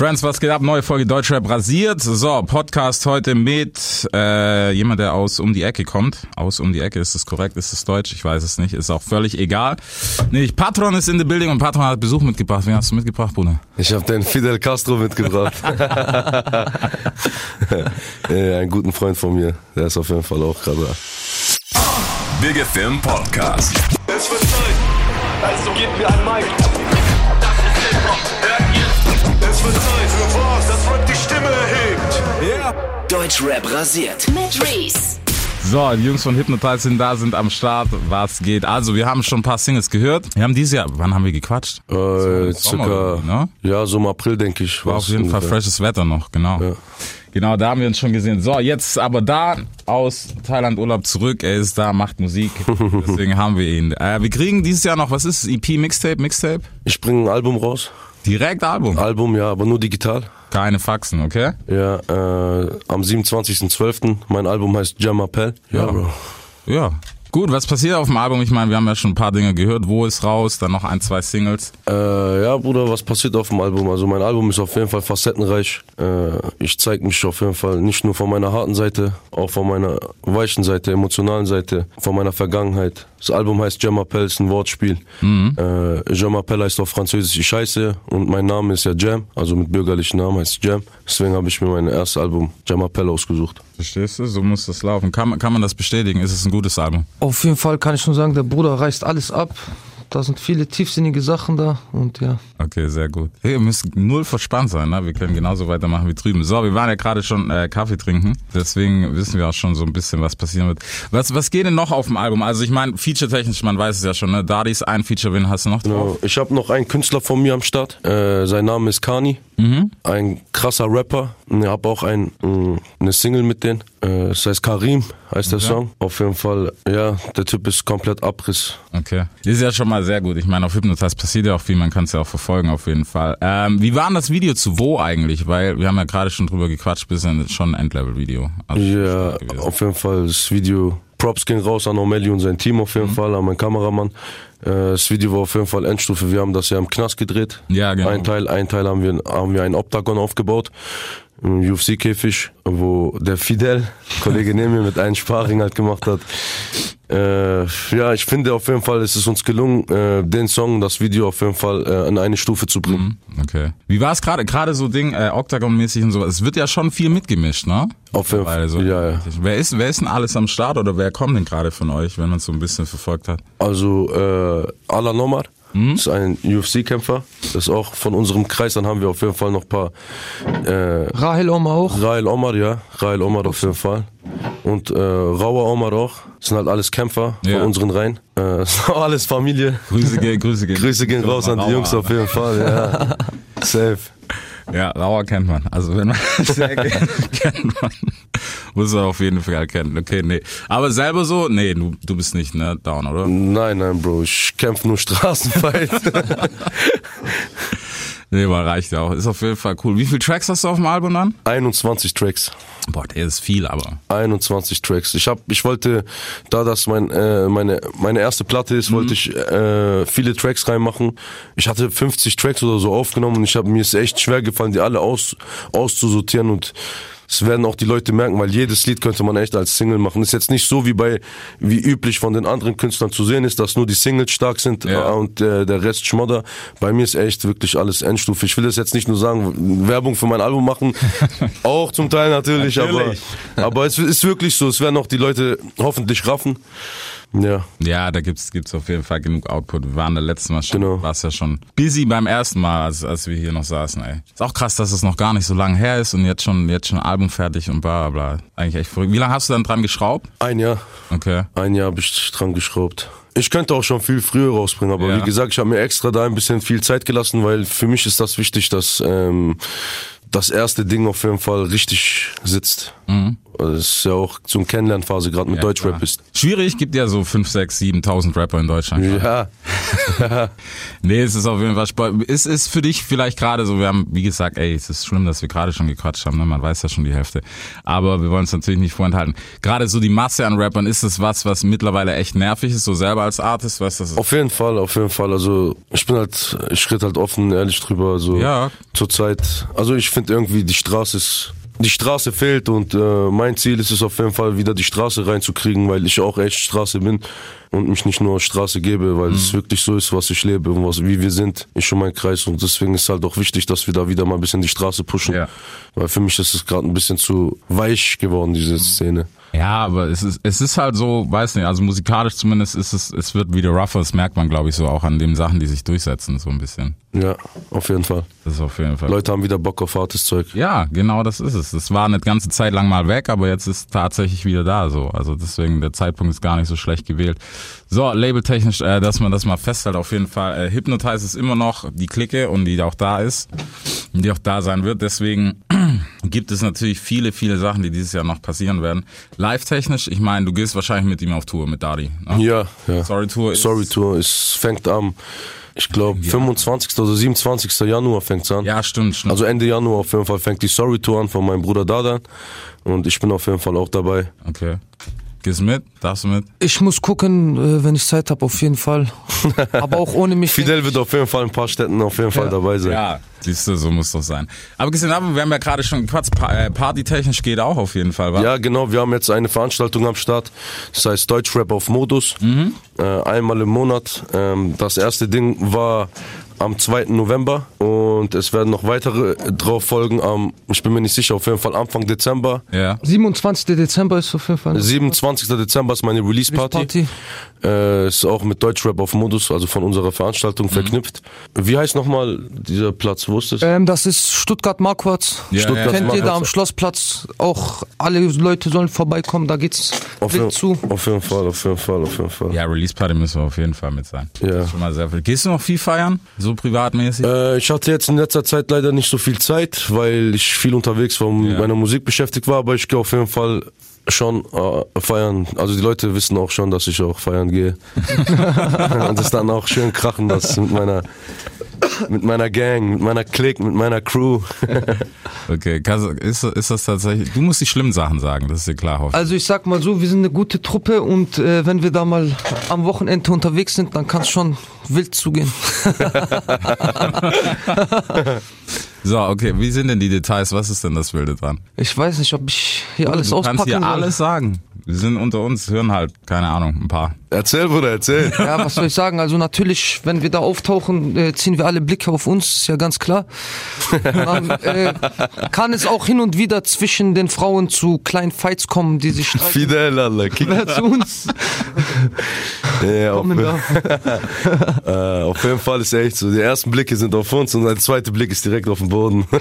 Friends, was geht ab? Neue Folge Deutschrap rasiert. So, Podcast heute mit äh, jemand, der aus um die Ecke kommt. Aus um die Ecke, ist das korrekt? Ist das Deutsch? Ich weiß es nicht. Ist auch völlig egal. Nee, Patron ist in the building und Patron hat Besuch mitgebracht. Wen hast du mitgebracht, Bruder? Ich habe den Fidel Castro mitgebracht. ja, einen guten Freund von mir. Der ist auf jeden Fall auch gerade da. Big FM Podcast. Es wird Zeit, also gebt mir ein Mic. Für was, das Rap die Stimme erhebt. Deutschrap rasiert. Mit Reese. So, die Jungs von Hypnotize sind da, sind am Start. Was geht? Also, wir haben schon ein paar Singles gehört. Wir haben dieses Jahr, wann haben wir gequatscht? Äh, circa, ne? ja, so im April, denke ich. War auf jeden Fall freshes Wetter noch, genau. Ja. Genau, da haben wir uns schon gesehen. So, jetzt aber da aus Thailand Urlaub zurück. Er ist da, macht Musik. Deswegen haben wir ihn. Äh, wir kriegen dieses Jahr noch, was ist es? EP, Mixtape, Mixtape? Ich bringe ein Album raus. Direkt Album. Album, ja, aber nur digital. Keine Faxen, okay? Ja, äh, am 27.12. Mein Album heißt Jam Appel. Ja, Bro. Ja. Gut, was passiert auf dem Album? Ich meine, wir haben ja schon ein paar Dinge gehört. Wo ist raus? Dann noch ein, zwei Singles. Äh, ja, Bruder, was passiert auf dem Album? Also mein Album ist auf jeden Fall facettenreich. Äh, ich zeige mich auf jeden Fall nicht nur von meiner harten Seite, auch von meiner weichen Seite, emotionalen Seite, von meiner Vergangenheit. Das Album heißt Je m'appelle, ist ein Wortspiel. Äh, Je m'appelle heißt auf Französisch ich heiße und mein Name ist ja Jam, also mit bürgerlichen Namen heißt Jam. Deswegen habe ich mir mein erstes Album Je m'appelle ausgesucht. Verstehst du? So muss das laufen. Kann, man- kann man das bestätigen? Ist es ein gutes Album? Auf jeden Fall kann ich schon sagen, der Bruder reißt alles ab. Da sind viele tiefsinnige Sachen da und ja. Okay, sehr gut. Hey, ihr müsst null verspannt sein, ne? Wir können genauso weitermachen wie drüben. So, wir waren ja gerade schon äh, Kaffee trinken, deswegen wissen wir auch schon so ein bisschen, was passieren wird. Was, was geht denn noch auf dem Album? Also ich meine, feature-technisch, man weiß es ja schon, ne? Dadis ein Feature, wen hast du noch drauf? Genau. Ich habe noch einen Künstler von mir am Start. Äh, sein Name ist Kani. Ein krasser Rapper. Ich habe auch ein, mh, eine Single mit denen. Äh, das heißt Karim, heißt der Song. Auf jeden Fall, ja, der Typ ist komplett Abriss. Okay. Das ist ja schon mal sehr gut. Ich meine, auf Hypnotize passiert ja auch viel, man kann es ja auch verfolgen auf jeden Fall. Ähm, wie war denn das Video zu wo eigentlich? Weil wir haben ja gerade schon drüber gequatscht, bisschen schon ein Endlevel-Video. Also Ja, auf jeden Fall das Video. Props ging raus an Omelli und sein Team auf jeden Fall, an meinen Kameramann. Äh, das Video war auf jeden Fall Endstufe. Wir haben das ja im Knast gedreht. Ja, genau. Ein Teil, ein Teil haben wir, haben wir einen Oktagon aufgebaut. Im UFC-Käfig, wo der Fidel, Kollege neben mir, mit einem Sparring halt gemacht hat. Äh, ja, ich finde auf jeden Fall, es ist uns gelungen, äh, den Song, das Video auf jeden Fall äh, an eine Stufe zu bringen. Okay. Wie war es gerade, gerade so Ding, äh, Octagon-mäßig und so? Es wird ja schon viel mitgemischt, ne? Auf jeden Fall. Also, Ja, ja. Wer ist, wer ist denn alles am Start oder wer kommt denn gerade von euch, wenn man es so ein bisschen verfolgt hat? Also äh, Alan Omar ist ein UFC-Kämpfer. Das ist auch von unserem Kreis. Dann haben wir auf jeden Fall noch ein paar. Äh, Rahel Oma auch. Rael Omar, ja. Rael Omar auf jeden Fall. Und äh, Rauer Omar auch. Das sind halt alles Kämpfer Ja. von unseren Reihen. Äh, das ist auch alles Familie. Grüße gehen, Grüße gehen. Grüße gehen raus an die Jungs auf jeden Fall. Ja. Safe. Ja, Rauer kennt man. Also wenn man sehr kennt, kennt man. Muss man auf jeden Fall kennen. Okay, nee. Aber selber so, nee, du, du bist nicht, ne, down, oder? Nein, nein, Bro. Ich kämpfe nur Straßenfight. Nee, aber reicht ja auch. Ist auf jeden Fall cool. Wie viele Tracks hast du auf dem Album dann? 21 Tracks. Boah, der ist viel, aber. 21 Tracks. Ich hab, ich wollte, da das mein, äh, meine, meine erste Platte ist, wollte ich äh, viele Tracks reinmachen. Ich hatte 50 Tracks oder so aufgenommen und ich habe mir ist echt schwer gefallen, die alle aus, auszusortieren und es werden auch die Leute merken, weil jedes Lied könnte man echt als Single machen. Ist jetzt nicht so wie bei, wie üblich von den anderen Künstlern zu sehen ist, dass nur die Singles stark sind Ja. äh, und äh, der Rest Schmodder. Bei mir ist echt wirklich alles Endstufe. Ich will das jetzt nicht nur sagen, Werbung für mein Album machen, auch zum Teil natürlich, Natürlich. aber aber es ist wirklich so, es werden auch die Leute hoffentlich raffen. Ja, Ja, da gibt's gibt's auf jeden Fall genug Output. Wir waren da letztes Mal schon, Genau. war's ja schon busy beim ersten Mal, als, als wir hier noch saßen, ey. Ist auch krass, dass es noch gar nicht so lange her ist und jetzt schon, jetzt schon Album fertig und bla bla bla. Eigentlich echt verrückt. Wie lange hast du dann dran geschraubt? ein Jahr, Okay. ein Jahr habe ich dran geschraubt. Ich könnte auch schon viel früher rausbringen, aber Ja. wie gesagt, ich habe mir extra da ein bisschen viel Zeit gelassen, weil für mich ist das wichtig, dass ähm, das erste Ding auf jeden Fall richtig sitzt. Also es ist ja auch so eine Kennenlernphase, gerade mit Ja, Deutschrap klar. ist. Schwierig, gibt ja so 5, 6, 7.000 Rapper in Deutschland. Ja, Nee, es ist auf jeden Fall spannend. Es ist für dich vielleicht gerade so, wir haben, wie gesagt, ey, es ist schlimm, dass wir gerade schon gequatscht haben, ne? man weiß ja schon die Hälfte. Aber wir wollen es natürlich nicht vorenthalten. Gerade so die Masse an Rappern, ist es was, was mittlerweile echt nervig ist, so selber als Artist, weißt du, das auf jeden Fall, auf jeden Fall. Also ich bin halt, ich rede halt offen, ehrlich drüber. Also Ja. zurzeit, also ich finde irgendwie die Straße ist, die Straße fehlt und äh, mein Ziel ist es auf jeden Fall wieder die Straße reinzukriegen, weil ich auch echt Straße bin und mich nicht nur Straße gebe, weil Mhm. es wirklich so ist, was ich lebe und was, wie wir sind, ich und mein Kreis und deswegen ist halt auch wichtig, dass wir da wieder mal ein bisschen die Straße pushen, Ja. weil für mich ist es gerade ein bisschen zu weich geworden, diese Szene. Ja, aber es ist, es ist halt so, weiß nicht, also musikalisch zumindest ist es, es wird wieder rougher, das merkt man, glaube ich, so auch an den Sachen, die sich durchsetzen, so ein bisschen. Ja, auf jeden Fall. Das ist auf jeden Fall. Leute haben wieder Bock auf hartes Zeug. Ja, genau das ist es. Das war eine ganze Zeit lang mal weg, aber jetzt ist tatsächlich wieder da so. Also deswegen, der Zeitpunkt ist gar nicht so schlecht gewählt. So, labeltechnisch, äh, dass man das mal festhält, auf jeden Fall. Äh, Hypnotize ist immer noch die Clique und die auch da ist, und die auch da sein wird. Deswegen gibt es natürlich viele, viele Sachen, die dieses Jahr noch passieren werden. Live-technisch, ich meine, du gehst wahrscheinlich mit ihm auf Tour, mit Dadi. Ne? Ja, ja. Sorry Tour ist, Sorry Tour, es fängt am, ich glaube, 25. oder 27. Januar fängt's an. Ja, stimmt, stimmt. Also Ende Januar auf jeden Fall fängt die Sorry Tour an von meinem Bruder Dadan. Und ich bin auf jeden Fall auch dabei. okay. Gehst mit? Darfst du mit? Ich muss gucken, äh, wenn ich Zeit habe, auf jeden Fall. Aber auch ohne mich. Fidel wird auf jeden Fall in ein paar Städten auf jeden Fall Ja. dabei sein. Ja, siehst du, so muss das sein. Aber gesehen haben, wir haben ja gerade schon gequatscht, äh, partytechnisch geht auch auf jeden Fall, wa? Ja, genau. Wir haben jetzt eine Veranstaltung am Start. Das heißt Deutschrap auf Modus. Äh, einmal im Monat. Ähm, das erste Ding war am 2. November und es werden noch weitere drauf folgen am, ich bin mir nicht sicher, auf jeden Fall Anfang Dezember. Ja. 27. Dezember ist auf jeden Fall. 27. Dezember ist meine Release Party. Party. Äh, ist auch mit Deutschrap auf Modus, also von unserer Veranstaltung verknüpft. Wie heißt nochmal dieser Platz? Wo ist das? Ähm, das ist Stuttgart-Marquardt. Ja, Stuttgart ja, Kennt Marquardt. jeder am Schlossplatz. Auch alle Leute sollen vorbeikommen, da geht's auf, jeden, zu. auf jeden Fall, auf jeden Fall, auf jeden Fall. Ja, Release Party müssen wir auf jeden Fall mit sein. Ja. Schon mal sehr viel. Gehst du noch viel feiern? So privatmäßig? Äh, ich hatte jetzt in letzter Zeit leider nicht so viel Zeit, weil ich viel unterwegs war und mit Ja. meiner Musik beschäftigt war, aber ich gehe auf jeden Fall schon äh, feiern. Also die Leute wissen auch schon, dass ich auch feiern gehe. und das dann auch schön krachen, das mit meiner mit meiner Gang, mit meiner Clique, mit meiner Crew. Okay, ist, ist das tatsächlich, du musst die schlimmen Sachen sagen, das ist dir klar, hoffe ich. Also ich sag mal so, wir sind eine gute Truppe und äh, wenn wir da mal am Wochenende unterwegs sind, dann kann es schon wild zugehen. So, okay, wie sind denn die Details? Was ist denn das Wilde dran? Ich weiß nicht, ob ich hier alles du auspacken kannst hier soll. alles sagen. Wir sind unter uns, hören halt, keine Ahnung, ein paar. Erzähl, Bruder, erzähl. Ja, was soll ich sagen? Also natürlich, wenn wir da auftauchen, äh, ziehen wir alle Blicke auf uns, ist ja ganz klar. Dann äh, kann es auch hin und wieder zwischen den Frauen zu kleinen Fights kommen, die sich streiten. Fidel. Wer zu uns Ja, auf, äh, auf jeden Fall ist echt so. Die ersten Blicke sind auf uns und der zweite Blick ist direkt auf dem Boden.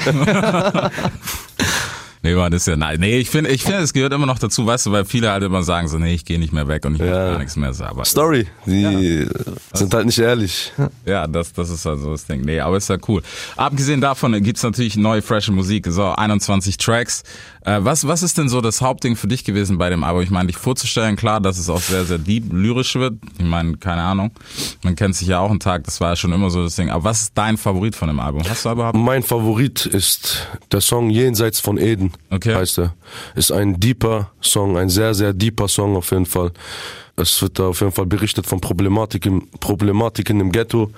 Nee, Mann, das ist ja, nein, nee, ich finde, ich finde, es gehört immer noch dazu, weißt du, weil viele halt immer sagen so, nee, ich gehe nicht mehr weg und ich Ja. mach gar nichts mehr, so, aber Story. Die sind halt nicht ehrlich. Ja, das, das ist halt so das Ding. Nee, aber ist ja cool. Abgesehen davon gibt's natürlich neue, frische Musik. So, 21 Tracks. Äh, was, was ist denn so das Hauptding für dich gewesen bei dem Album? Ich meine, dich vorzustellen, klar, dass es auch sehr, sehr deep, lyrisch wird. Ich meine, keine Ahnung. Man kennt sich ja auch einen Tag, das war ja schon immer so das Ding. Aber was ist dein Favorit von dem Album? Hast du überhaupt? Mein Favorit ist der Song Jenseits von Eden, Okay. heißt er. Ist ein deeper Song, ein sehr, sehr deeper Song auf jeden Fall. Es wird da auf jeden Fall berichtet von Problematik im, Problematiken im Ghetto.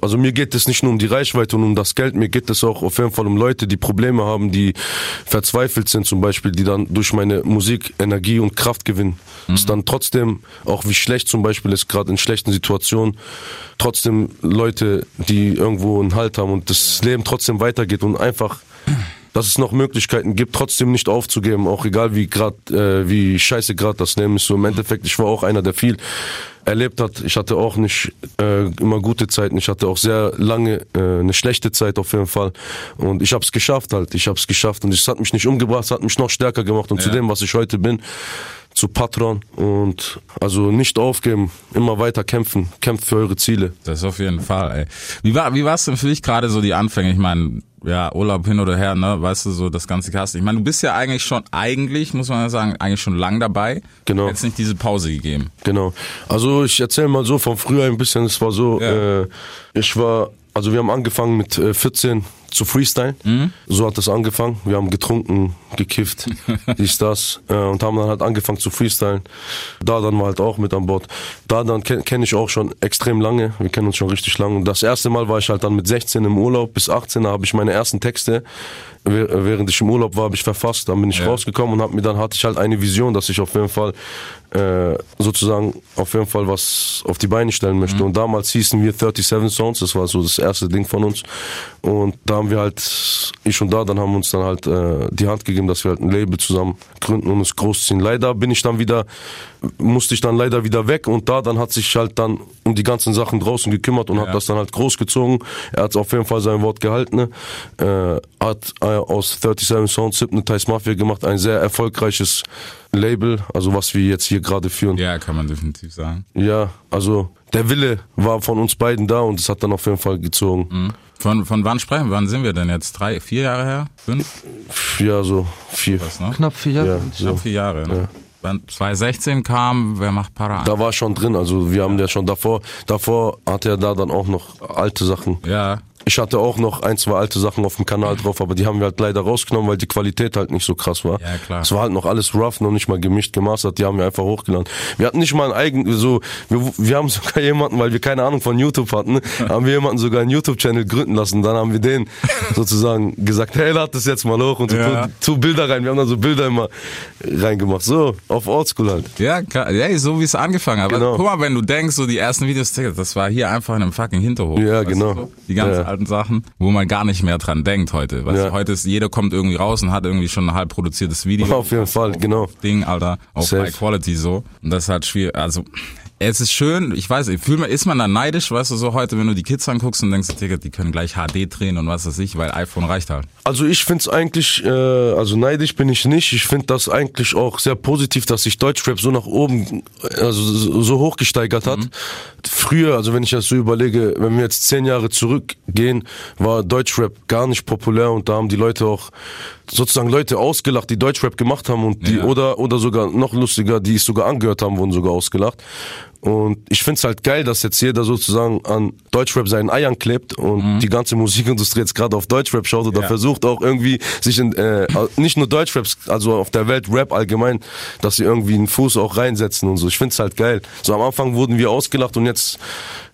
Also mir geht es nicht nur um die Reichweite und um das Geld, mir geht es auch auf jeden Fall um Leute, die Probleme haben, die verzweifelt sind zum Beispiel, die dann durch meine Musik Energie und Kraft gewinnen. Ist dann trotzdem, auch wie schlecht zum Beispiel ist, gerade in schlechten Situationen, trotzdem Leute, die irgendwo einen Halt haben und das Leben trotzdem weitergeht und einfach dass es noch Möglichkeiten gibt, trotzdem nicht aufzugeben, auch egal wie grad, äh, wie scheiße gerade das Leben ist. So im Endeffekt, ich war auch einer, der viel erlebt hat. Ich hatte auch nicht äh, immer gute Zeiten. Ich hatte auch sehr lange äh, eine schlechte Zeit auf jeden Fall. Und ich habe es geschafft halt. Ich habe es geschafft und es hat mich nicht umgebracht, es hat mich noch stärker gemacht und zu Ja. dem, was ich heute bin. Zu Patron und also nicht aufgeben, immer weiter kämpfen, kämpft für eure Ziele. Das auf jeden Fall, ey. Wie war, wie war's denn für dich gerade so die Anfänge? Ich meine, ja, Urlaub hin oder her, ne, weißt du, so das ganze Kasten. Ich meine, du bist ja eigentlich schon, eigentlich, muss man ja sagen, eigentlich schon lang dabei. Genau. Jetzt nicht diese Pause gegeben. Genau. Also ich erzähle mal so von früher ein bisschen. Es war so, Ja. äh, ich war, also wir haben angefangen mit äh, 14 zu freestylen. Mhm. So hat das angefangen. Wir haben getrunken, gekifft, dies, das äh, und haben dann halt angefangen zu freestylen. Da dann war halt auch mit an Bord. Da dann kenne kenn ich auch schon extrem lange. Wir kennen uns schon richtig lange. Und das erste Mal war ich halt dann mit 16 im Urlaub. Bis 18 habe ich meine ersten Texte, während ich im Urlaub war, habe ich verfasst. Dann bin ich Ja. rausgekommen und hab mir dann hatte ich halt eine Vision, dass ich auf jeden Fall äh, sozusagen auf jeden Fall was auf die Beine stellen möchte. Mhm. Und damals hießen wir 37 Songs, das war so das erste Ding von uns. Und da haben wir halt, ich und da, dann haben wir uns dann halt äh, die Hand gegeben, dass wir halt ein Label zusammen gründen und es großziehen. Leider bin ich dann wieder, musste ich dann leider wieder weg und da dann hat sich halt dann um die ganzen Sachen draußen gekümmert und Ja. hat das dann halt großgezogen. Er hat auf jeden Fall sein Wort gehalten. Ne? Äh, hat äh, aus 37 Sounds Hypnotize Mafia gemacht, ein sehr erfolgreiches Label, also was wir jetzt hier gerade führen. Ja, kann man definitiv sagen. Ja, also der Wille war von uns beiden da und es hat dann auf jeden Fall gezogen. Mhm. Von, von wann sprechen wir? Wann sind wir denn jetzt? Drei, vier Jahre her? Fünf? Ja, so vier. Was, ne? Knapp vier Jahre. Ja, so. vier Jahre. Ne? Wann 2016 kam, wer macht Para? Da war schon drin, also wir haben ja schon davor, davor hatte er da dann auch noch alte Sachen. Ja, Ich hatte auch noch ein, zwei alte Sachen auf dem Kanal drauf, aber die haben wir halt leider rausgenommen, weil die Qualität halt nicht so krass war. Ja, klar. Es war halt noch alles rough, noch nicht mal gemischt, gemastert, die haben wir einfach hochgeladen. Wir hatten nicht mal einen eigenen, so, wir, wir haben sogar jemanden, weil wir keine Ahnung von YouTube hatten, haben wir jemanden sogar einen YouTube-Channel gründen lassen. Dann haben wir den sozusagen gesagt, hey, lad das jetzt mal hoch und Ja. tu, tu Bilder rein. Wir haben dann so Bilder immer reingemacht. So, auf Oldschool halt. Ja, klar. ja so wie es angefangen hat. Genau. Guck mal, wenn du denkst, so die ersten Videos, das war hier einfach in einem fucking Hinterhof. Ja, genau. so? Die ganzen Ja. Alten Sachen, wo man gar nicht mehr dran denkt heute. Weißt Ja. du, heute ist, jeder kommt irgendwie raus und hat irgendwie schon ein halb produziertes Video. Auf jeden Fall, genau. Ding, Alter, auf Safe. High Quality so. Und das ist halt schwierig. Also, es ist schön, ich weiß, ich fühl ist man da neidisch, weißt du, so heute, wenn du die Kids anguckst und denkst, Digga, die können gleich HD drehen und was weiß ich, weil iPhone reicht halt. Also ich find's eigentlich, äh, also neidisch bin ich nicht. Ich find das eigentlich auch sehr positiv, dass sich Deutschrap so nach oben, also so so hochgesteigert hat. Früher, also wenn ich das so überlege, wenn wir jetzt zehn Jahre zurückgehen, war Deutschrap gar nicht populär und da haben die Leute auch sozusagen Leute ausgelacht, die Deutschrap gemacht haben und die Ja. oder oder sogar noch lustiger, die es sogar angehört haben, wurden sogar ausgelacht. Und ich find's halt geil, dass jetzt jeder sozusagen an Deutschrap seinen Eiern klebt und die ganze Musikindustrie jetzt gerade auf Deutschrap schaut oder Ja. versucht auch irgendwie sich in äh, nicht nur Deutschraps, also auf der Welt Rap allgemein, dass sie irgendwie einen Fuß auch reinsetzen und so. Ich find's halt geil. So am Anfang wurden wir ausgelacht und jetzt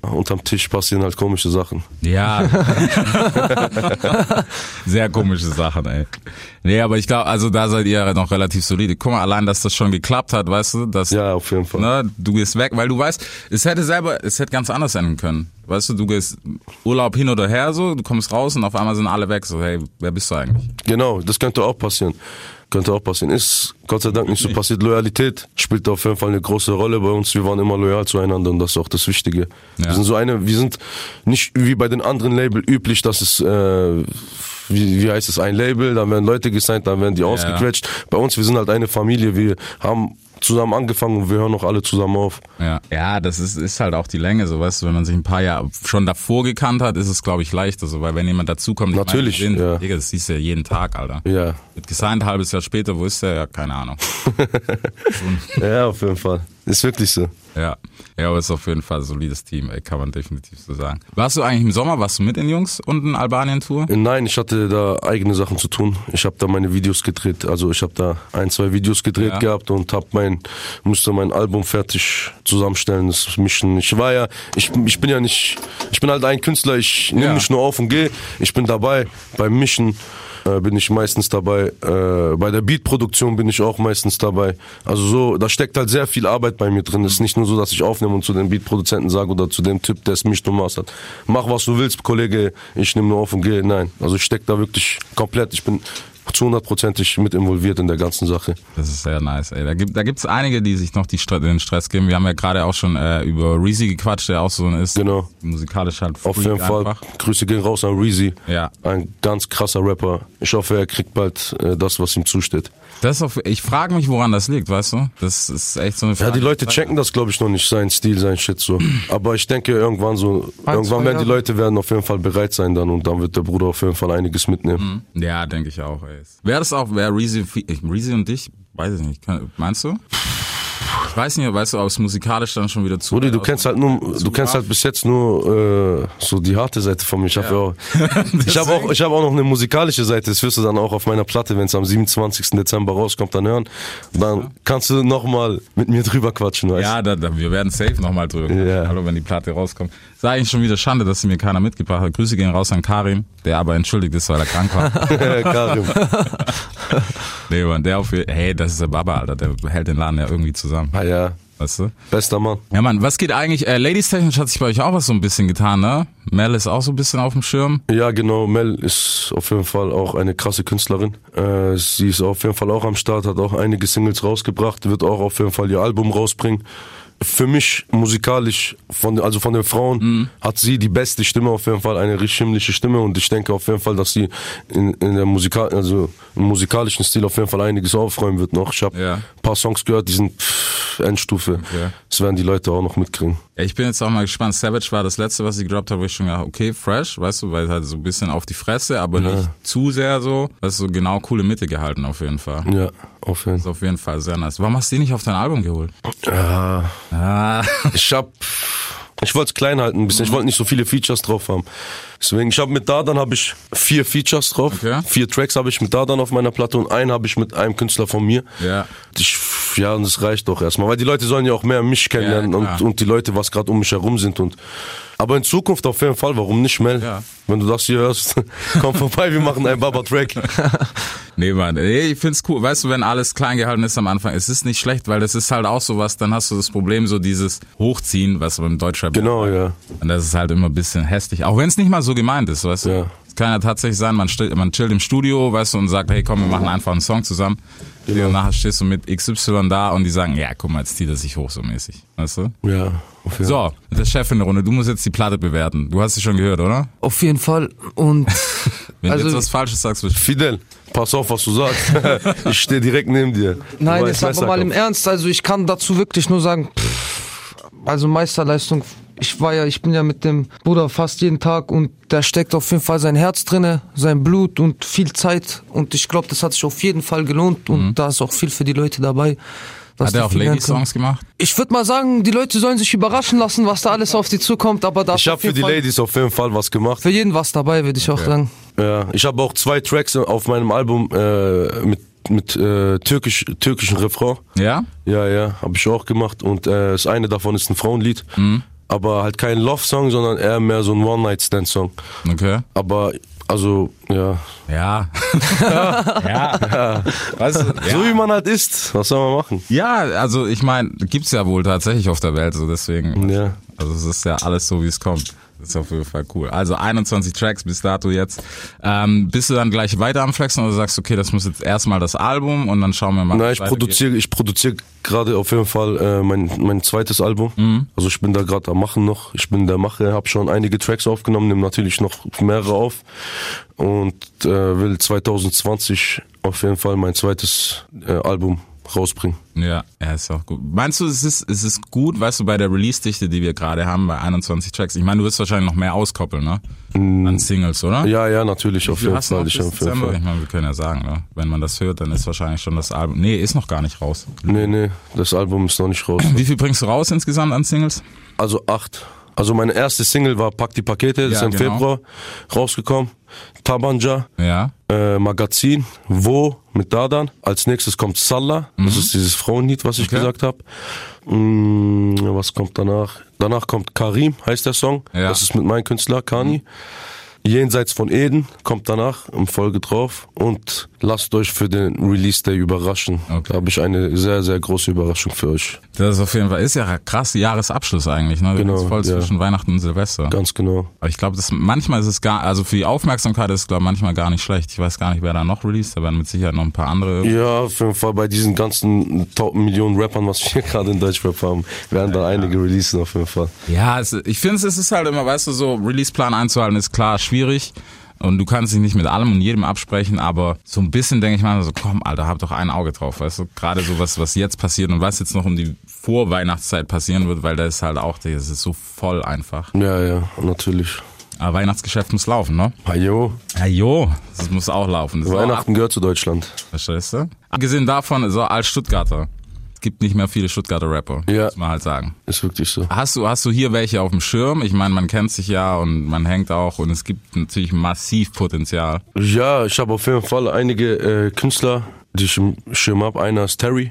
unterm Tisch passieren halt komische Sachen. Ja. Sehr komische Sachen, ey. Nee, aber ich glaube, also da seid ihr noch relativ solide. Guck mal, allein, dass das schon geklappt hat, weißt du, dass Ja, auf jeden Fall. ne, du gehst weg, weil du weißt, es hätte selber, es hätte ganz anders enden können. Weißt du, du gehst Urlaub hin oder her so, du kommst raus und auf einmal sind alle weg. So, hey, wer bist du eigentlich? Genau, das könnte auch passieren. Könnte auch passieren. Ist Gott sei Dank nicht so passiert. Loyalität spielt auf jeden Fall eine große Rolle bei uns. Wir waren immer loyal zueinander und das ist auch das Wichtige. Ja. Wir sind so eine, wir sind nicht wie bei den anderen Label üblich, dass es, äh, wie, wie heißt es, ein Label, dann werden Leute gesigned, dann werden die ausgequetscht. Bei uns, wir sind halt eine Familie, wir haben zusammen angefangen und wir hören noch alle zusammen auf. Ja, ja das ist, ist halt auch die Länge, so weißt du, wenn man sich ein paar Jahre schon davor gekannt hat, ist es, glaube ich, leichter, so, weil wenn jemand dazukommt, ich Natürlich, meine, ja. Digga, das siehst du ja jeden Tag, Alter. Ja, gesigned, ein halbes Jahr später, wo ist der? Ja, keine Ahnung. ja, auf jeden Fall. Ist wirklich so. Ja, ja, aber ist auf jeden Fall ein solides Team, ey, kann man definitiv so sagen. Warst du eigentlich im Sommer, warst du mit den Jungs unten Albanien-Tour? Nein, ich hatte da eigene Sachen zu tun. Ich habe da meine Videos gedreht. Also ich habe da ein, zwei Videos gedreht Ja. gehabt und hab mein musste mein Album fertig zusammenstellen, das mischen. Ich war ja, ich, ich bin ja nicht, ich bin halt ein Künstler. Ich nehme Ja. nicht nur auf und gehe. Ich bin dabei beim Mischen. Äh, bin ich meistens dabei. Äh, bei der Beatproduktion bin ich auch meistens dabei. Also so, da steckt halt sehr viel Arbeit bei mir drin. Es ist nicht nur so, dass ich aufnehme und zu den Beatproduzenten sage oder zu dem Typ, der es mischt und mastert. Mach was du willst, Kollege, ich nehme nur auf und gehe. Nein, also ich steck da wirklich komplett. Ich bin zu hundertprozentig mit involviert in der ganzen Sache. Das ist sehr nice, ey. Da gibt da gibt's einige, die sich noch die Stre den Stress geben. Wir haben ja gerade auch schon äh, über Reezy gequatscht, der auch so ein ist. Genau. Musikalisch halt Auf Freak jeden Fall. einfach. Grüße gehen raus an Reezy. Ja. Ein ganz krasser Rapper. Ich hoffe, er kriegt bald äh, das, was ihm zusteht. Das auf, ich frage mich, woran das liegt, weißt du? Das ist echt so eine Frage. Ja, die Leute checken das, glaube ich, noch nicht, sein Stil, sein Shit so. Aber ich denke, irgendwann so, irgendwann zwei werden die. Leute werden auf jeden Fall bereit sein dann und dann wird der Bruder auf jeden Fall einiges mitnehmen. Ja, denke ich auch, ey. Wäre das auch, wäre Reezy, Reezy und dich? Weiß ich nicht. Meinst du? Ich weiß nicht, weißt du, aus musikalisch dann schon wieder zu. Brudi, du kennst halt nur, du kennst halt bis jetzt nur äh, so die harte Seite von mir. Ich habe ja. auch, ich habe auch, ich habe auch noch eine musikalische Seite. Das wirst du dann auch auf meiner Platte, wenn es am 27. Dezember rauskommt, dann hören. Dann kannst du noch mal mit mir drüber quatschen, weißt Ja, da, da, wir werden safe nochmal drüber. Ja. Hallo, wenn die Platte rauskommt. Ist eigentlich schon wieder Schande, dass sie mir keiner mitgebracht hat. Grüße gehen raus an Karim, der aber entschuldigt ist, weil er krank war. du? Karim. nee, Mann, der auf, hey, das ist der Baba, Alter, der hält den Laden ja irgendwie zusammen. Ah ja, Weißt du? bester Mann. Ja, Mann, was geht eigentlich? Äh, Ladies technisch hat sich bei euch auch was so ein bisschen getan, ne? Mel ist auch so ein bisschen auf dem Schirm. Ja, genau. Mel ist auf jeden Fall auch eine krasse Künstlerin. Äh, sie ist auf jeden Fall auch am Start, hat auch einige Singles rausgebracht, wird auch auf jeden Fall ihr Album rausbringen. Für mich musikalisch, von, also von den Frauen, hat sie die beste Stimme, auf jeden Fall eine richtig himmlische Stimme und ich denke auf jeden Fall, dass sie in, in der Musikal, also im musikalischen Stil auf jeden Fall einiges aufräumen wird noch. Ich habe Ja. ein paar Songs gehört, die sind pff, Endstufe. Okay. Das werden die Leute auch noch mitkriegen. Ja, ich bin jetzt auch mal gespannt. Savage war das letzte, was sie gedroppt hat, wo ich schon gedacht, okay, fresh, weißt du, weil halt so ein bisschen auf die Fresse, aber nicht zu sehr so. Weißt du, so genau coole Mitte gehalten auf jeden Fall. Ja, auf jeden Ist Fall. auf jeden Fall sehr nice. Warum hast du die nicht auf dein Album geholt? Ja. Ah, Ich hab, ich wollte es klein halten ein bisschen. Ich wollte nicht so viele Features drauf haben. Deswegen, ich habe mit Dardan habe ich vier Features drauf. Okay. Vier Tracks habe ich mit Dardan auf meiner Platte und einen habe ich mit einem Künstler von mir. ja. Ich, ja, und das reicht doch erstmal, weil die Leute sollen ja auch mehr mich kennenlernen Ja, und, und die Leute, was gerade um mich herum sind und aber in Zukunft auf jeden Fall, warum nicht, Mel? Ja. Wenn du das hier hörst, komm vorbei, wir machen einen Baba-Track. Nee, Mann, nee, ich find's cool. Weißt du, wenn alles klein gehalten ist am Anfang, es ist nicht schlecht, weil das ist halt auch sowas, dann hast du das Problem, so dieses Hochziehen, was beim Deutschrap Genau, ja. Und das ist halt immer ein bisschen hässlich. Auch wenn es nicht mal so gemeint ist, weißt du? Ja. Kann ja tatsächlich sein, man, still, man chillt im Studio, weißt du, und sagt, hey komm, wir machen einfach einen Song zusammen. Genau. Und nachher stehst du mit XY da und die sagen, ja, guck mal, jetzt zieht er sich hoch so mäßig. Weißt du? Ja, auf jeden Fall. So, der Chef in der Runde, du musst jetzt die Platte bewerten. Du hast sie schon gehört, oder? Auf jeden Fall. Und Wenn du Also- jetzt was Falsches sagst, du Fidel, pass auf, was du sagst. ich stehe direkt neben dir. Du nein, jetzt aber mal im. Ernst. Also ich kann dazu wirklich nur sagen, pff, also Meisterleistung. Ich war ja, ich bin ja mit dem Bruder fast jeden Tag und da steckt auf jeden Fall sein Herz drinne, sein Blut und viel Zeit. Und ich glaube, das hat sich auf jeden Fall gelohnt und da ist auch viel für die Leute dabei. Hat er auch. Lady-Songs gemacht? Ich würde mal sagen, die Leute sollen sich überraschen lassen, was da alles auf sie zukommt, aber da Ich habe für die Fall Ladies auf jeden Fall was gemacht. für jeden was dabei, würde ich auch sagen. Ja, ich habe auch zwei Tracks auf meinem Album äh, mit mit äh, türkisch türkischen Refrain. Ja? Ja, ja, habe ich auch gemacht und äh, das eine davon ist ein Frauenlied, aber halt kein Love Song, sondern eher mehr so ein One Night Stand Song. Okay. Aber also ja, Ja. ja. Weißt du, so ja. wie man halt ist, was soll man machen? ja, also ich meine, gibt's ja wohl tatsächlich auf der Welt, so deswegen. Ja. Also es ist ja alles so, wie es kommt. Das ist auf jeden Fall cool. Also 21 Tracks bis dato jetzt. Ähm, bist du dann gleich weiter am Flexen oder sagst du, okay, das muss jetzt erstmal das Album und dann schauen wir mal. Wie ich produziere, ich produziere gerade auf jeden Fall äh, mein mein zweites Album. Also ich bin da gerade am machen noch. Ich bin der Macher, habe schon einige Tracks aufgenommen, nehme natürlich noch mehrere auf und äh, will 2020 auf jeden Fall mein zweites äh, Album rausbringen. Ja, ja, ist auch gut. Meinst du, es ist, es ist gut, weißt du, bei der Release-Dichte, die wir gerade haben, bei 21 Tracks? Ich meine, du wirst wahrscheinlich noch mehr auskoppeln, ne? An Singles, oder? Ja, ja, natürlich auf jeden Fall. Ich auf jeden? Fall. Ich meine, wir können ja sagen, ne? Wenn man das hört, dann ist wahrscheinlich schon das Album. Nee, ist noch gar nicht raus. Nee, nee, das Album ist noch nicht raus. Wie viel bringst du raus insgesamt an Singles? Also acht. Also meine erste Single war Pack die Pakete, das Ja, ist im genau. Februar rausgekommen. Tabanja, Ja. äh, Magazin, Wo mit Dadan. Als nächstes kommt Salah, das ist dieses Frauenlied, was ich Mhm. Okay. gesagt habe. Mm, was kommt danach? Danach kommt Karim, heißt der Song. Ja. Das ist mit meinem Künstler, Kani. Jenseits von Eden kommt danach im Folge drauf und lasst euch für den Release Day überraschen. Okay. Da habe ich eine sehr, sehr große Überraschung für euch. Das ist auf jeden Fall, ist ja krass Jahresabschluss eigentlich, ne? Genau, voll ja. zwischen Weihnachten und Silvester. Ganz genau. Aber ich glaube, das manchmal ist es gar, also für die Aufmerksamkeit ist es glaube manchmal gar nicht schlecht. Ich weiß gar nicht, wer da noch released, da werden mit Sicherheit noch ein paar andere. Ja, auf jeden Fall bei diesen ganzen Top Millionen Rappern, was wir gerade in Deutschrap haben, werden da einige releasen auf jeden Fall. Ja, es, ich finde, es ist halt immer, weißt du, so Releaseplan einzuhalten ist klar schwierig. Und du kannst dich nicht mit allem und jedem absprechen, aber so ein bisschen denke ich mal so, komm, Alter, hab doch ein Auge drauf, weißt du? Gerade so was, was jetzt passiert und was jetzt noch um die Vorweihnachtszeit passieren wird, weil da ist halt auch, das ist so voll einfach. Ja, ja, natürlich. Aber Weihnachtsgeschäft muss laufen, ne? Ajo, Ja, jo, das muss auch laufen. Das ist auch Weihnachten gehört zu Deutschland. Verstehst du? Abgesehen davon, so als Stuttgarter, gibt nicht mehr viele Stuttgarter Rapper, Ja. muss man halt sagen. Ist wirklich so. Hast du, hast du hier welche auf dem Schirm? Ich meine, man kennt sich ja und man hängt auch und es gibt natürlich massiv Potenzial. Ja, ich habe auf jeden Fall einige äh, Künstler, die ich im Schirm habe. Einer ist Terry,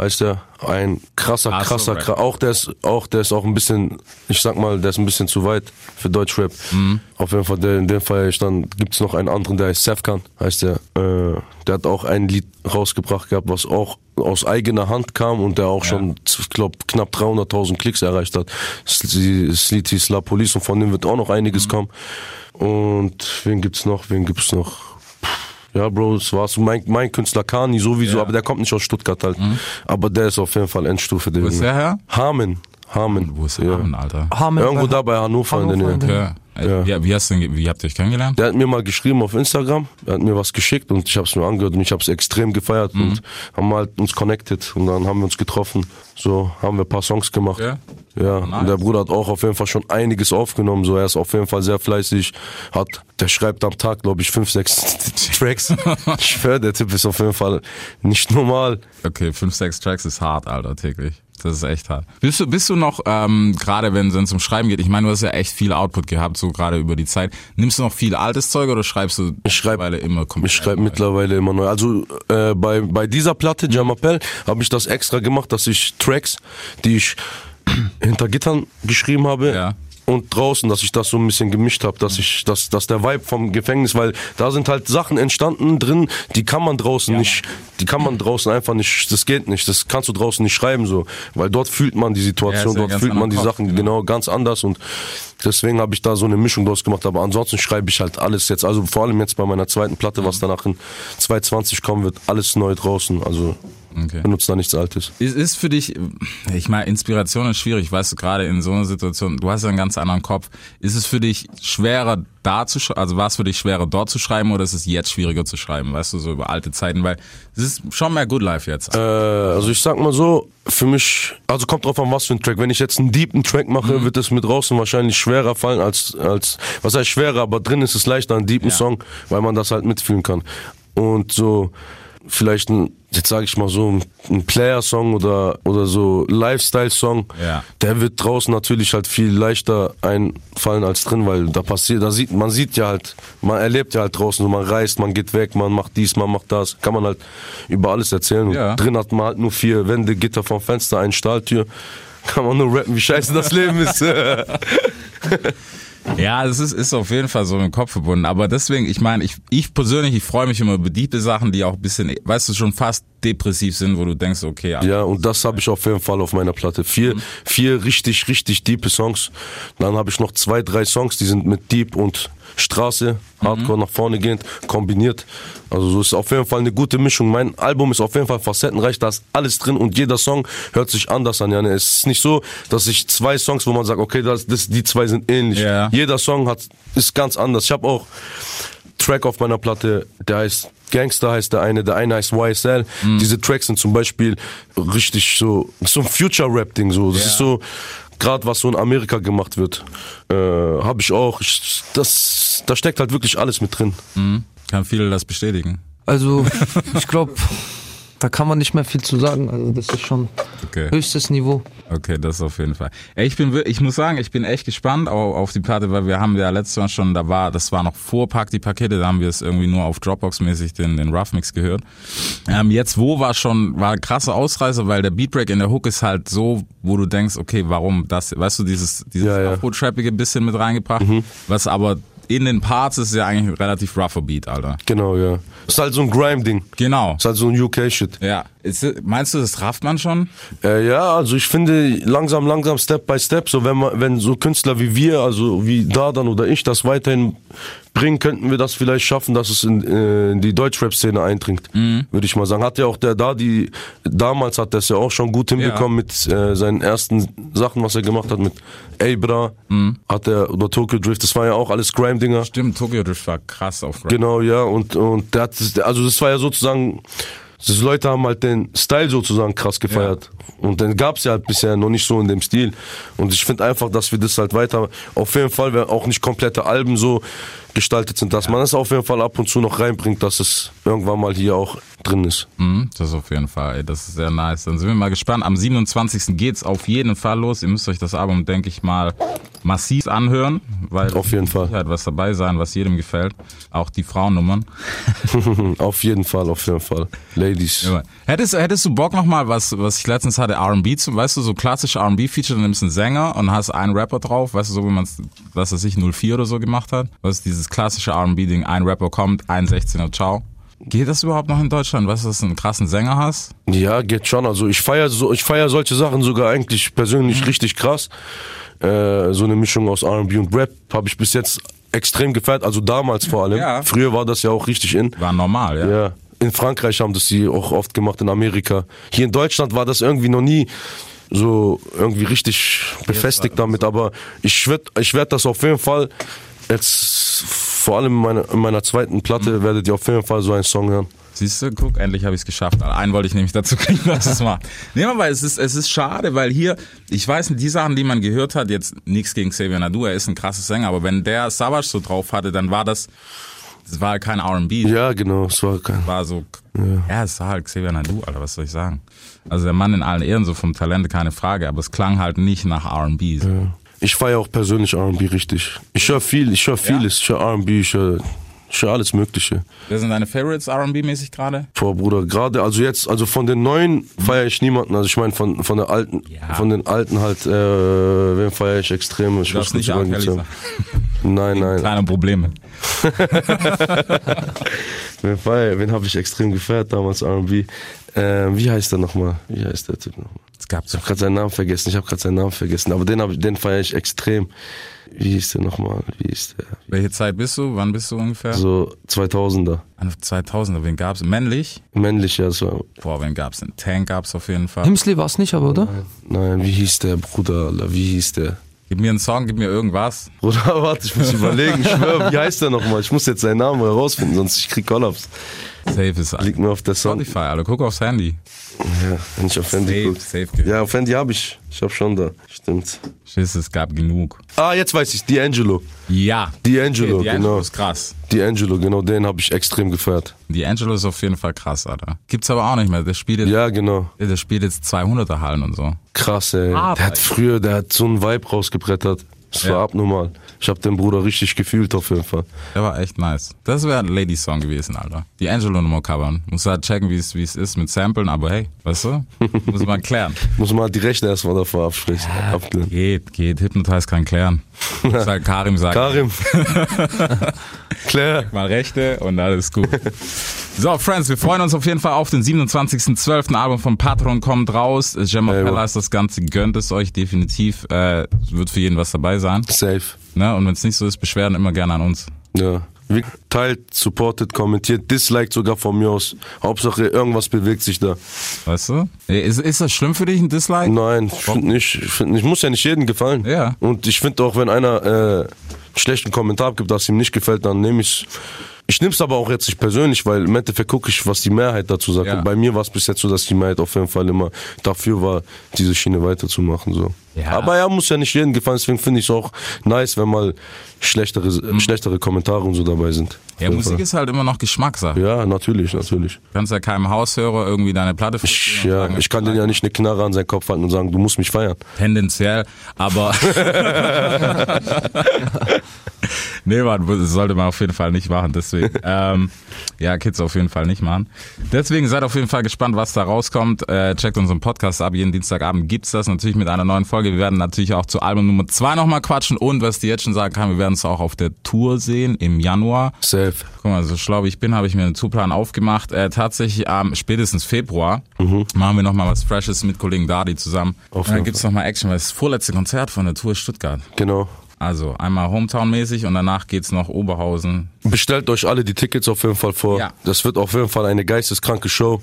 heißt der. Ein krasser, Ach so, krasser, krasser. Auch der ist, auch der ist auch ein bisschen, ich sag mal, der ist ein bisschen zu weit für Deutschrap. Auf jeden Fall, der, in dem Fall ich dann gibt's noch einen anderen, der heißt Sefkan, heißt der. Äh, der hat auch ein Lied rausgebracht gehabt, was auch aus eigener Hand kam und der auch schon, ich glaube, knapp 300.000 Klicks erreicht hat. Das, das Lied hieß La Police und von dem wird auch noch einiges kommen. Und wen gibt's noch? Wen gibt's noch? Ja, Bro, das war's. Mein, mein Künstler Kani sowieso, aber der kommt nicht aus Stuttgart halt. Aber der ist auf jeden Fall Endstufe. Wo ist der her? Hamen. Hamen. Wo ist der ja. Namen, Alter? Hameln Irgendwo bei- da bei Hannover, in der Hannover Nähe. in Äh, Wie, wie, hast du, denn- wie habt ihr euch kennengelernt? Der hat mir mal geschrieben auf Instagram, er hat mir was geschickt und ich habe es mir angehört und ich habe es extrem gefeiert Mhm. und haben halt uns connected und dann haben wir uns getroffen. So haben wir ein paar Songs gemacht. Ja. Ja, Nice. und der Bruder hat auch auf jeden Fall schon einiges aufgenommen. So, er ist auf jeden Fall sehr fleißig. Hat, der schreibt am Tag, glaube ich, fünf, sechs Tracks. ich schwör, der Typ ist auf jeden Fall nicht normal. Okay, fünf, sechs Tracks ist hart, Alter, täglich. Das ist echt hart. Bist du, bist du noch, ähm, gerade wenn es um Schreiben geht, ich meine, du hast ja echt viel Output gehabt, so gerade über die Zeit. Nimmst du noch viel altes Zeug oder schreibst du Ich schreib- mittlerweile immer komplett? Ich schreibe mittlerweile immer neu. Also äh, bei, bei dieser Platte, Jamapel, habe ich das extra gemacht, dass ich Tracks, die ich hinter Gittern geschrieben habe, Ja. Und draußen, dass ich das so ein bisschen gemischt habe, dass ich, dass, dass der Vibe vom Gefängnis, weil da sind halt Sachen entstanden drin, die kann man draußen nicht, die kann man draußen einfach nicht, das geht nicht, das kannst du draußen nicht schreiben so, weil dort fühlt man die Ja, Situation, ja dort fühlt man die Kopf, Sachen genau. genau ganz anders und deswegen habe ich da so eine Mischung draus gemacht, aber ansonsten schreibe ich halt alles jetzt, also vor allem jetzt bei meiner zweiten Platte, was danach in 2020 kommen wird, alles neu draußen, also Okay. benutzt da nichts Altes. Ist, ist für dich, ich meine, Inspiration ist schwierig, weißt du, gerade in so einer Situation, du hast ja einen ganz anderen Kopf. Ist es für dich schwerer da zu schreiben, also war es für dich schwerer dort zu schreiben oder ist es jetzt schwieriger zu schreiben, weißt du, so über alte Zeiten, weil es ist schon mehr Good Life jetzt. Äh, also ich sag mal so, für mich, also kommt drauf an, was für ein Track. Wenn ich jetzt einen deepen Track mache, wird es mit draußen wahrscheinlich schwerer fallen als, als, was heißt schwerer, aber drin ist es leichter, einen deepen Ja. Song, weil man das halt mitfühlen kann. Und so, vielleicht ein, jetzt sage ich mal so, ein Player-Song oder, oder so Lifestyle-Song, Ja. der wird draußen natürlich halt viel leichter einfallen als drin, weil da passiert, da sieht, man sieht ja halt, man erlebt ja halt draußen, man reist, man geht weg, man macht dies, man macht das, kann man halt über alles erzählen. Ja. drin hat man halt nur vier Wände, Gitter vom Fenster, eine Stahltür. Kann man nur rappen, wie scheiße das Leben ist. Ja, es ist, ist auf jeden Fall so im Kopf verbunden. Aber deswegen, ich meine, ich, ich persönlich, ich freue mich immer über diepe Sachen, die auch ein bisschen, weißt du, schon fast depressiv sind, wo du denkst, okay, Ja, und das habe ich auf jeden Fall auf meiner Platte. Vier, vier richtig, richtig diepe Songs. Dann habe ich noch zwei, drei Songs, die sind mit Deep und Straße, Hardcore nach vorne gehend, kombiniert. Also so ist auf jeden Fall eine gute Mischung. Mein Album ist auf jeden Fall facettenreich, da ist alles drin und jeder Song hört sich anders an. Ja, ne? Es ist nicht so, dass ich zwei Songs, wo man sagt, okay, das, das, die zwei sind ähnlich. Ja. Jeder Song hat, ist ganz anders. Ich habe auch Track auf meiner Platte, der heißt Gangster heißt der eine, der eine heißt YSL. Mhm. Diese Tracks sind zum Beispiel richtig so, so ein Future-Rap-Ding so. Das Ja. ist so, gerade was so in Amerika gemacht wird, äh, habe ich auch. Ich, das, da steckt halt wirklich alles mit drin. kann viele das bestätigen. Also, ich glaube, da kann man nicht mehr viel zu sagen. Also, das ist schon Okay. höchstes Niveau. Okay, das auf jeden Fall. Ich bin, ich muss sagen, ich bin echt gespannt auf, die Platte, weil wir haben ja letztes Mal schon, da war, das war noch vor Pack die Pakete, da haben wir es irgendwie nur auf Dropbox-mäßig den, den Rough Mix gehört. Ähm, jetzt wo war schon, war ein krasser Ausreißer, weil der Beatbreak in der Hook ist halt so, wo du denkst, okay, warum das, weißt du, dieses, dieses Ja, ja. Afro-Trappige bisschen mit reingebracht, was aber in den Parts ist ja eigentlich ein relativ rougher Beat, Alter. Genau, ja. Ist halt so ein Grime-Ding. Genau. Ist halt so ein UK-Shit. Ja. Ist, meinst du, das rafft man schon? Äh, ja, also ich finde langsam, langsam, Step by Step, so wenn man, wenn so Künstler wie wir, also wie Dardan oder ich, das weiterhin bringen, könnten wir das vielleicht schaffen, dass es in, äh, in die Deutschrap-Szene eindringt, würde ich mal sagen. Hat ja auch der da, die damals hat das ja auch schon gut hinbekommen mit äh, seinen ersten Sachen, was er gemacht hat mit Abra, hat er oder Tokyo Drift, das war ja auch alles Grime-Dinger. Stimmt, Tokyo Drift war krass auf Rap. Genau, ja, und, und der hat, also das war ja sozusagen, die Leute haben halt den Style sozusagen krass gefeiert. Und den gab's ja halt bisher noch nicht so in dem Stil. Und ich finde einfach, dass wir das halt weiter, auf jeden Fall, wenn auch nicht komplette Alben so gestaltet sind, dass man das auf jeden Fall ab und zu noch reinbringt, dass es irgendwann mal hier auch drin ist. Mhm, das auf jeden Fall, ey, das ist sehr nice. Dann sind wir mal gespannt. Am 27. geht's auf jeden Fall los. Ihr müsst euch das Album, denke ich mal, massiv anhören, weil Auf jeden Fall. Halt was dabei sein, was jedem gefällt. Auch die Frauennummern. auf jeden Fall, auf jeden Fall. Ladies. Ja. Hättest, hättest du Bock nochmal, was, was ich letztens hatte, R&B, weißt du, so klassische R&B-Feature, du nimmst einen Sänger und hast einen Rapper drauf, weißt du, so wie man es, was weiß ich, 04 oder so gemacht hat. Was ist dieses klassische R&B-Ding, ein Rapper kommt, ein 16er, ciao. Geht das überhaupt noch in Deutschland? Weißt du, dass du einen krassen Sänger hast? Ja, geht schon. Also ich feiere so, ich feier solche Sachen sogar eigentlich persönlich richtig krass. Äh, so eine Mischung aus R&B und Rap habe ich bis jetzt extrem gefeiert. Also damals vor allem. Ja. Früher war das ja auch richtig in. War normal, ja. Ja. In Frankreich haben das sie auch oft gemacht, in Amerika. Hier in Deutschland war das irgendwie noch nie so irgendwie richtig befestigt damit, aber ich werd, ich werd das auf jeden Fall jetzt vor allem in meiner, in meiner zweiten Platte werdet ihr auf jeden Fall so einen Song hören. Siehst du, guck, endlich habe ich es geschafft. Einen wollte ich nämlich dazu kriegen, dass es macht. Nee, aber es ist, es ist schade, weil hier, ich weiß nicht, die Sachen, die man gehört hat, jetzt nichts gegen Xavier Nadu, er ist ein krasses Sänger, aber wenn der Savage so drauf hatte, dann war das, das war kein R&B. Ja, genau, es war kein. war so, ja. es war halt Xavier Nadu, Alter, was soll ich sagen? Also der Mann in allen Ehren, so vom Talent, keine Frage, aber es klang halt nicht nach R&B. So. Ich feiere auch persönlich R&B richtig. Ich höre viel, ich höre vieles. Ich höre R&B, ich höre höre alles Mögliche. Wer sind deine Favorites R&B-mäßig gerade? Boah, Bruder, gerade, also jetzt, also von den neuen feiere ich niemanden. Also ich meine von, von der alten, Ja. von den alten halt, äh, wen feiere ich extrem? Ich Du darfst muss nicht sagen. Nein, nein. Kleine Probleme. Wen, feier- wen habe ich extrem gefeiert damals, R&B? Ähm, wie heißt der nochmal? Wie heißt der Typ nochmal? Ich habe gerade seinen Namen vergessen. Ich habe gerade seinen Namen vergessen. Aber den, hab ich- den feiere ich extrem. Wie hieß der nochmal? Wie hieß der? Welche Zeit bist du? Wann bist du ungefähr? So 2000er. An 2000er, wen gab's? Männlich? Männlich, ja, das war. Boah, wen gab's denn? Tank gab's auf jeden Fall. Himsley war es nicht, aber oder? Nein, wie hieß der Bruder? Alter? Wie hieß der? Gib mir einen Song, gib mir irgendwas. Bruder, warte, ich muss überlegen. Ich schwöre, wie heißt der nochmal? Ich muss jetzt seinen Namen herausfinden, sonst ich krieg Kollaps. Safe ist Liegt mir auf der Song. Spotify, Alter. Guck aufs Handy. Ja, wenn ich auf Handy Safe, guck. safe. gehört. Ja, auf Handy habe ich. Ich habe schon da. Stimmt. Schiss, es gab genug. Ah, jetzt weiß ich. D'Angelo. Ja. D'Angelo, Okay, genau. ist krass. D'Angelo, genau, den habe ich extrem gefeiert. D'Angelo ist auf jeden Fall krass, Alter. Gibt's aber auch nicht mehr. Der spielt jetzt, Ja, genau. der spielt jetzt 200er Hallen und so. Krass, ey. Aber- Der hat früher, der hat so einen Vibe rausgebrettert. Das war Ja. abnormal. Ich habe den Bruder richtig gefühlt auf jeden Fall. Der war echt nice. Das wäre ein Lady-Song gewesen, Alter. Die Angelo-Nummer covern. Muss halt checken, wie es ist mit Samplen, aber hey, weißt du? Muss man klären. Muss man halt die Rechte erstmal davor absprechen. abklären. Geht, geht. Hypnotize kann klären. Muss halt Karim sagen. Karim. Claire. Mal Rechte und alles gut. So, Friends, wir freuen uns auf jeden Fall auf den 27.12. Album von Patron kommt raus. Gemma Ey, Pella ist das Ganze, gönnt es euch definitiv. Äh, wird für jeden was dabei sein. Safe. Ne? Und wenn es nicht so ist, Beschwerden immer gerne an uns. Ja. Wie teilt, supportet, kommentiert, disliked sogar von mir aus. Hauptsache irgendwas bewegt sich da. Weißt du? Ist, ist das schlimm für dich, ein Dislike? Nein, ich finde nicht. Ich, find, ich muss ja nicht jedem gefallen. Ja. Und ich finde auch, wenn einer äh, einen schlechten Kommentar abgibt, das ihm nicht gefällt, dann nehme ich Ich nehme es aber auch jetzt nicht persönlich, weil im Endeffekt gucke ich, was die Mehrheit dazu sagt. Ja. Und bei mir war es bis jetzt so, dass die Mehrheit auf jeden Fall immer dafür war, diese Schiene weiterzumachen. So. Ja. Aber ja, muss ja nicht jedem gefallen, deswegen finde ich es auch nice, wenn mal schlechtere, äh, schlechtere Kommentare und so dabei sind. Ja, Musik Fall. ist halt immer noch Geschmackssache. Ja, natürlich, natürlich. Du kannst ja keinem Haushörer irgendwie deine Platte Ich, ja, sagen, ich kann den ja nicht eine Knarre an seinen Kopf halten und sagen, du musst mich feiern. Tendenziell, aber nee, man, das sollte man auf jeden Fall nicht machen. Deswegen, ähm, ja, Kids auf jeden Fall nicht machen. Deswegen seid auf jeden Fall gespannt, was da rauskommt. Äh, checkt unseren Podcast ab. Jeden Dienstagabend gibt's das natürlich mit einer neuen Folge. Wir werden natürlich auch zu Album Nummer zwei nochmal quatschen. Und was die jetzt schon sagen kann, wir werden es auch auf der Tour sehen im Januar. Safe. Guck mal, so schlau wie ich bin, habe ich mir einen Tourplan aufgemacht. Äh, tatsächlich am spätestens Februar machen wir nochmal was Freshes mit Kollegen Dardi zusammen. Auf Und dann gibt's noch nochmal Action, weil das vorletzte Konzert von der Tour ist Stuttgart. Genau. Also einmal Hometown-mäßig und danach geht's noch Oberhausen. Bestellt euch alle die Tickets auf jeden Fall vor. Ja. Das wird auf jeden Fall eine geisteskranke Show.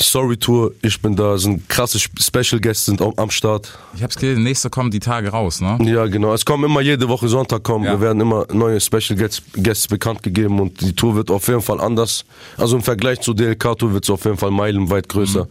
Story Tour, ich bin da, sind krasse Special Guests sind am Start. Ich hab's gelesen, nächste kommen die Tage raus, ne? Ja, genau. Es kommen immer jede Woche Sonntag kommen. Ja. Wir werden immer neue Special Guests, Guests bekannt gegeben und die Tour wird auf jeden Fall anders. Also im Vergleich zur DLK Tour wird es auf jeden Fall meilenweit größer.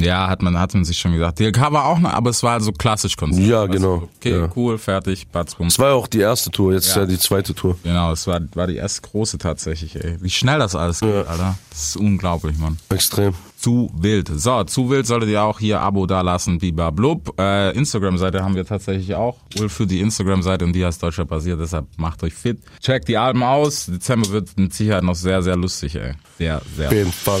Ja, hat man, hat man sich schon gesagt. DLK war auch noch, aber es war so klassisch Konzert. Ja, genau. du, Okay, Ja. cool, fertig, batz, bum. Es war ja auch die erste Tour, jetzt ist Ja. ja die zweite Tour. Genau, es war, war die erste große tatsächlich, ey. Wie schnell das alles geht, Alter. Das ist unglaublich, Mann. Extrem. Zu wild. So, zu wild solltet ihr auch hier Abo dalassen, biba blub. Äh, Instagram-Seite haben wir tatsächlich auch. Ulf für die Instagram-Seite und die heißt Deutscher basiert, deshalb macht euch fit. Checkt die Alben aus. Dezember wird mit Sicherheit noch sehr, sehr lustig, ey. Sehr, sehr. Auf jeden Fall.